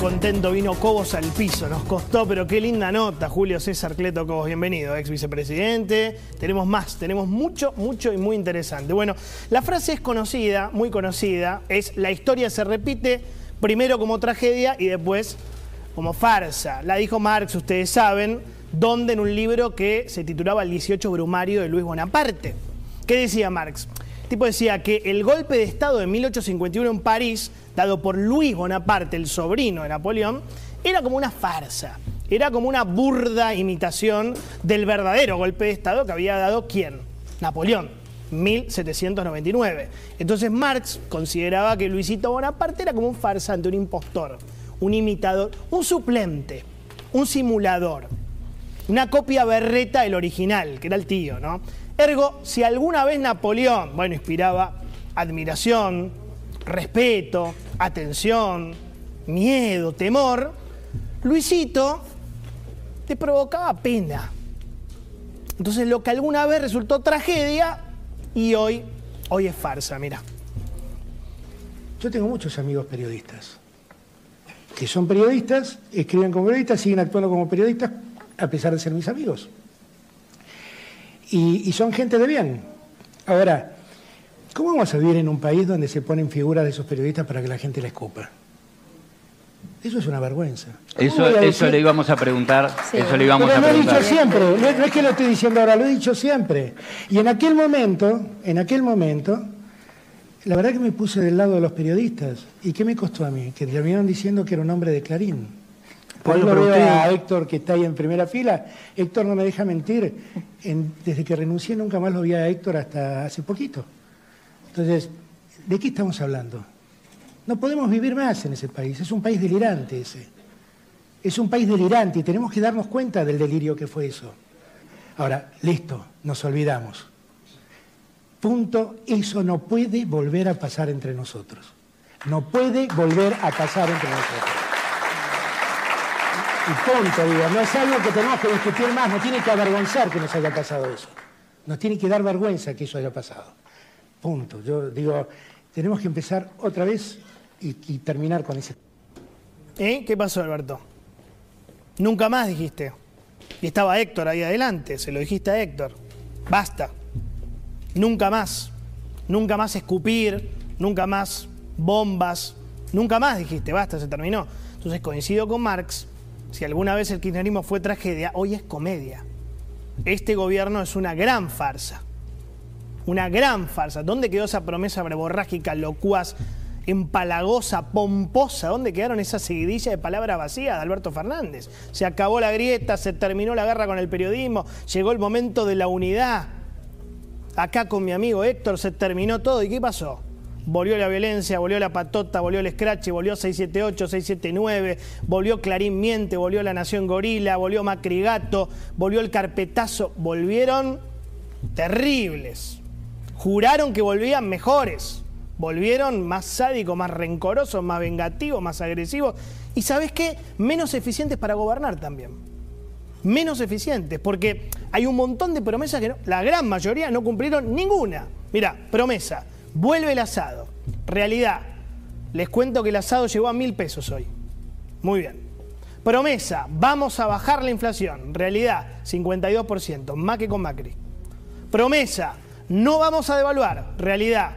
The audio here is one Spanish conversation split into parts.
Contento, vino Cobos al piso, nos costó, pero qué linda nota, Julio César Cleto Cobos, bienvenido, ex vicepresidente. Tenemos más, tenemos mucho, mucho y muy interesante. Bueno, la frase es conocida, muy conocida, es la historia se repite primero como tragedia y después como farsa. La dijo Marx, ustedes saben, donde en un libro que se titulaba El 18 Brumario de Luis Bonaparte. ¿Qué decía Marx? Tipo decía que el golpe de Estado de 1851 en París, dado por Luis Bonaparte, el sobrino de Napoleón, era como una farsa. Era como una burda imitación del verdadero golpe de Estado que había dado quién? Napoleón, 1799. Entonces Marx consideraba que Luisito Bonaparte era como un farsante, un impostor, un imitador, un suplente, un simulador, una copia berreta del original, que era el tío, ¿no? Ergo, si alguna vez Napoleón, bueno, inspiraba admiración, respeto, atención, miedo, temor, Luisito te provocaba pena. Entonces lo que alguna vez resultó tragedia y hoy, hoy es farsa, mira. Yo tengo muchos amigos periodistas que son periodistas, escriben como periodistas, siguen actuando como periodistas a pesar de ser mis amigos y, y son gente de bien. Ahora, ¿cómo vamos a vivir en un país donde se ponen figuras de esos periodistas para que la gente la escupa? Eso es una vergüenza. ¿Cómo Eso, eso le íbamos a preguntar. eso le íbamos Pero a lo he dicho siempre, no, no es que lo estoy diciendo ahora, lo he dicho siempre. Y en aquel momento, en aquel momento, la verdad que me puse del lado de los periodistas. ¿Y qué me costó a mí? Que terminaron diciendo que era un hombre de Clarín. Por Bueno, lo pero veo usted- a Héctor que está ahí en primera fila. Héctor no me deja mentir. En- desde que renuncié nunca más lo vi a Héctor hasta hace poquito. Entonces, ¿de qué estamos hablando? No podemos vivir más en ese país. Es un país delirante ese. Es un país delirante y tenemos que darnos cuenta del delirio que fue eso. Ahora, listo, nos olvidamos. Punto, eso no puede volver a pasar entre nosotros. No puede volver a pasar entre nosotros. Y punto, digo, no es algo que tenemos que discutir más, no tiene que avergonzar que nos haya pasado eso. Nos tiene que dar vergüenza que eso haya pasado. Punto. Yo digo, tenemos que empezar otra vez y, y terminar con ese ¿Eh? ¿Qué pasó, Alberto? Nunca más dijiste. Y estaba Héctor ahí adelante, se lo dijiste a Héctor. Basta. Nunca más. Nunca más escupir, nunca más bombas, nunca más dijiste, basta, se terminó. Entonces coincido con Marx, si alguna vez el kirchnerismo fue tragedia, hoy es comedia. Este gobierno es una gran farsa. Una gran farsa. ¿Dónde quedó esa promesa verborrágica, locuaz, empalagosa, pomposa? ¿Dónde quedaron esas seguidillas de palabras vacías de Alberto Fernández? Se acabó la grieta, se terminó la guerra con el periodismo, llegó el momento de la unidad. Acá con mi amigo Héctor se terminó todo. ¿Y qué pasó? Volvió la violencia, volvió la patota, volvió el scratch, volvió 678, 679, volvió Clarín Miente, volvió La Nación Gorila, volvió Macrigato, volvió el carpetazo. Volvieron terribles. Juraron que volvían mejores. Volvieron más sádicos, más rencorosos, más vengativos, más agresivos. Y ¿sabes qué? Menos eficientes para gobernar también menos eficientes, porque hay un montón de promesas que no- la gran mayoría no cumplieron ninguna. Mira, promesa, vuelve el asado. Realidad, les cuento que el asado llegó a mil pesos hoy. Muy bien. Promesa, vamos a bajar la inflación. Realidad, 52%, más que con Macri. Promesa, no vamos a devaluar. Realidad,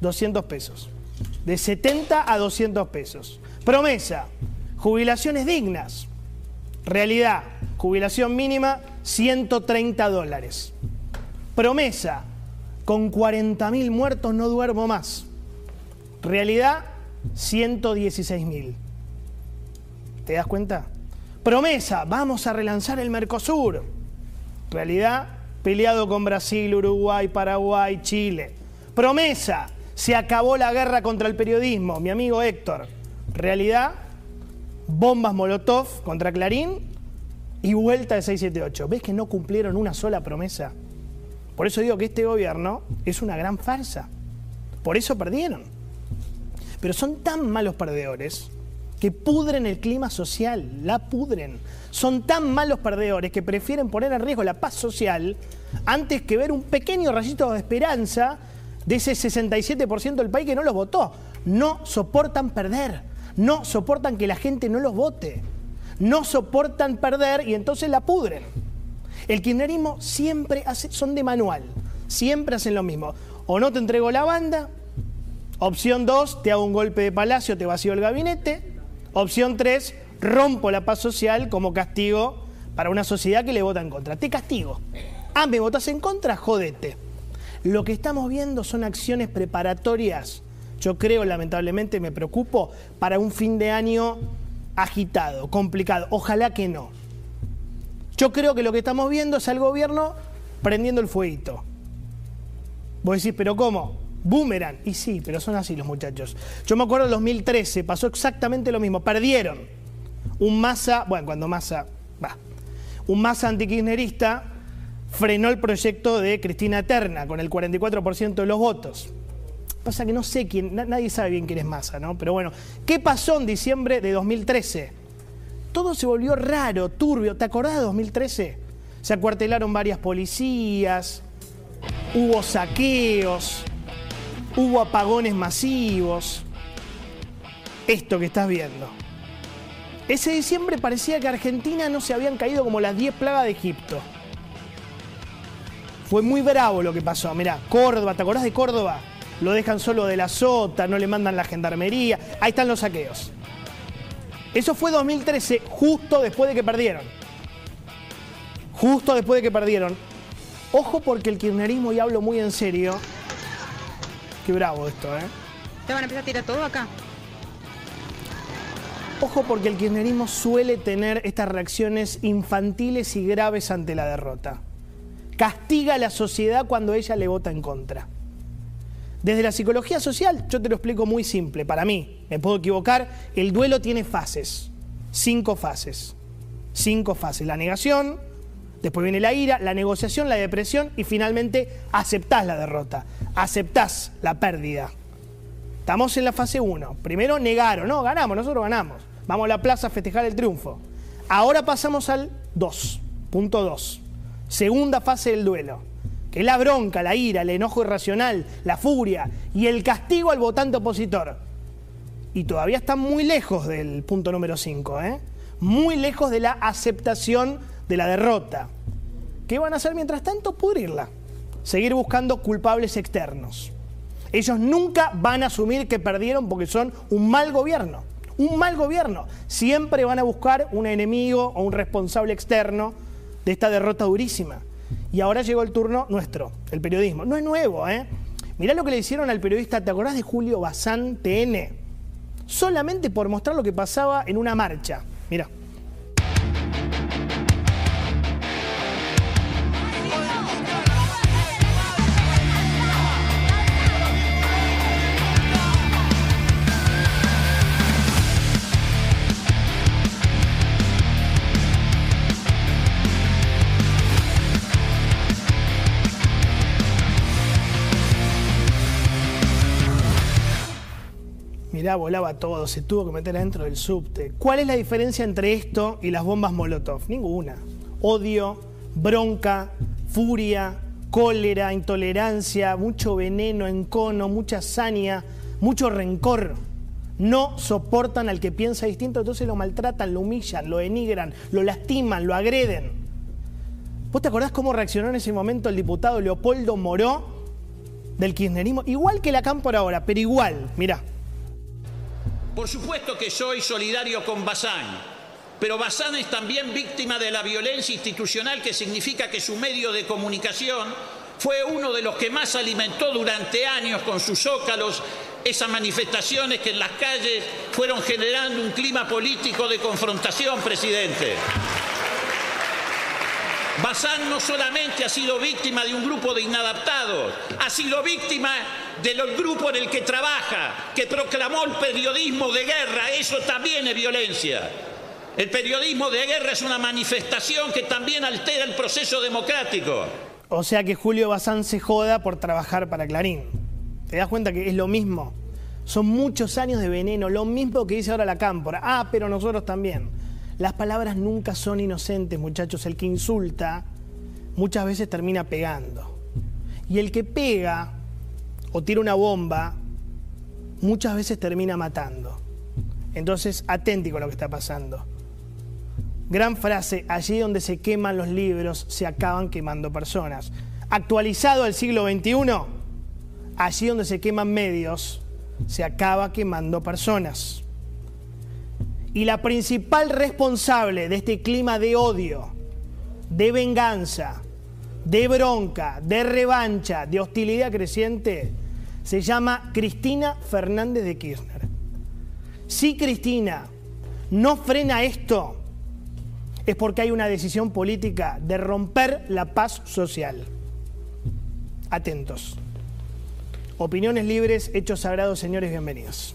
200 pesos. De 70 a 200 pesos. Promesa, jubilaciones dignas. Realidad, jubilación mínima, 130 dólares. Promesa, con 40.000 muertos no duermo más. Realidad, 116.000. ¿Te das cuenta? Promesa, vamos a relanzar el Mercosur. Realidad, peleado con Brasil, Uruguay, Paraguay, Chile. Promesa, se acabó la guerra contra el periodismo, mi amigo Héctor. Realidad, bombas Molotov contra Clarín y vuelta de 678. ¿Ves que no cumplieron una sola promesa? Por eso digo que este gobierno es una gran farsa. Por eso perdieron. Pero son tan malos perdedores que pudren el clima social, la pudren. Son tan malos perdedores que prefieren poner en riesgo la paz social antes que ver un pequeño rayito de esperanza de ese 67% del país que no los votó. No soportan perder, no soportan que la gente no los vote, no soportan perder y entonces la pudren. El kirchnerismo siempre hace, son de manual, siempre hacen lo mismo. O no te entrego la banda, opción 2, te hago un golpe de palacio, te vacío el gabinete, opción 3, rompo la paz social como castigo para una sociedad que le vota en contra. Te castigo. Ah, me votas en contra, jodete. Lo que estamos viendo son acciones preparatorias. Yo creo, lamentablemente, me preocupo para un fin de año agitado, complicado. Ojalá que no. Yo creo que lo que estamos viendo es al gobierno prendiendo el fueguito. Vos decís, ¿pero cómo? Boomerang. Y sí, pero son así los muchachos. Yo me acuerdo en 2013, pasó exactamente lo mismo. Perdieron. Un masa, bueno, cuando masa, va. Un masa antikirchnerista frenó el proyecto de Cristina Eterna con el 44% de los votos. Pasa que no sé quién, nadie sabe bien quién es Massa, ¿no? Pero bueno, ¿qué pasó en diciembre de 2013? Todo se volvió raro, turbio. ¿Te acordás de 2013? Se acuartelaron varias policías, hubo saqueos, hubo apagones masivos. Esto que estás viendo. Ese diciembre parecía que Argentina no se habían caído como las 10 plagas de Egipto. Fue muy bravo lo que pasó. Mirá, Córdoba, ¿te acordás de Córdoba? Lo dejan solo de la sota, no le mandan la gendarmería. Ahí están los saqueos. Eso fue 2013, justo después de que perdieron. Justo después de que perdieron. Ojo porque el kirchnerismo, y hablo muy en serio. Qué bravo esto, ¿eh? ¿Te van a empezar a tirar todo acá? Ojo porque el kirchnerismo suele tener estas reacciones infantiles y graves ante la derrota castiga a la sociedad cuando ella le vota en contra. Desde la psicología social, yo te lo explico muy simple, para mí, me puedo equivocar, el duelo tiene fases, cinco fases, cinco fases, la negación, después viene la ira, la negociación, la depresión y finalmente aceptás la derrota, aceptás la pérdida. Estamos en la fase 1. Primero negaron, no, ganamos, nosotros ganamos. Vamos a la plaza a festejar el triunfo. Ahora pasamos al 2, punto 2 segunda fase del duelo, que la bronca, la ira, el enojo irracional, la furia y el castigo al votante opositor. Y todavía están muy lejos del punto número 5, ¿eh? muy lejos de la aceptación de la derrota. ¿Qué van a hacer mientras tanto? Pudrirla. Seguir buscando culpables externos. Ellos nunca van a asumir que perdieron porque son un mal gobierno. Un mal gobierno. Siempre van a buscar un enemigo o un responsable externo de esta derrota durísima. Y ahora llegó el turno nuestro, el periodismo. No es nuevo, ¿eh? Mirá lo que le hicieron al periodista, ¿te acordás de Julio Bazán TN? Solamente por mostrar lo que pasaba en una marcha. Mira. volaba todo, se tuvo que meter adentro del subte. ¿Cuál es la diferencia entre esto y las bombas Molotov? Ninguna. Odio, bronca, furia, cólera, intolerancia, mucho veneno, encono, mucha saña, mucho rencor. No soportan al que piensa distinto, entonces lo maltratan, lo humillan, lo denigran, lo lastiman, lo agreden. ¿Vos te acordás cómo reaccionó en ese momento el diputado Leopoldo Moró del kirchnerismo? Igual que la Cámpora ahora, pero igual, mirá. Por supuesto que soy solidario con Bazán, pero Bazán es también víctima de la violencia institucional que significa que su medio de comunicación fue uno de los que más alimentó durante años con sus zócalos esas manifestaciones que en las calles fueron generando un clima político de confrontación, presidente. Bazán no solamente ha sido víctima de un grupo de inadaptados, ha sido víctima del grupo en el que trabaja, que proclamó el periodismo de guerra. Eso también es violencia. El periodismo de guerra es una manifestación que también altera el proceso democrático. O sea que Julio Bazán se joda por trabajar para Clarín. ¿Te das cuenta que es lo mismo? Son muchos años de veneno, lo mismo que dice ahora la cámpora. Ah, pero nosotros también. Las palabras nunca son inocentes, muchachos. El que insulta muchas veces termina pegando. Y el que pega o tira una bomba muchas veces termina matando. Entonces, aténtico a lo que está pasando. Gran frase, allí donde se queman los libros, se acaban quemando personas. Actualizado al siglo XXI, allí donde se queman medios, se acaba quemando personas. Y la principal responsable de este clima de odio, de venganza, de bronca, de revancha, de hostilidad creciente, se llama Cristina Fernández de Kirchner. Si Cristina no frena esto, es porque hay una decisión política de romper la paz social. Atentos. Opiniones libres, hechos sagrados, señores, bienvenidos.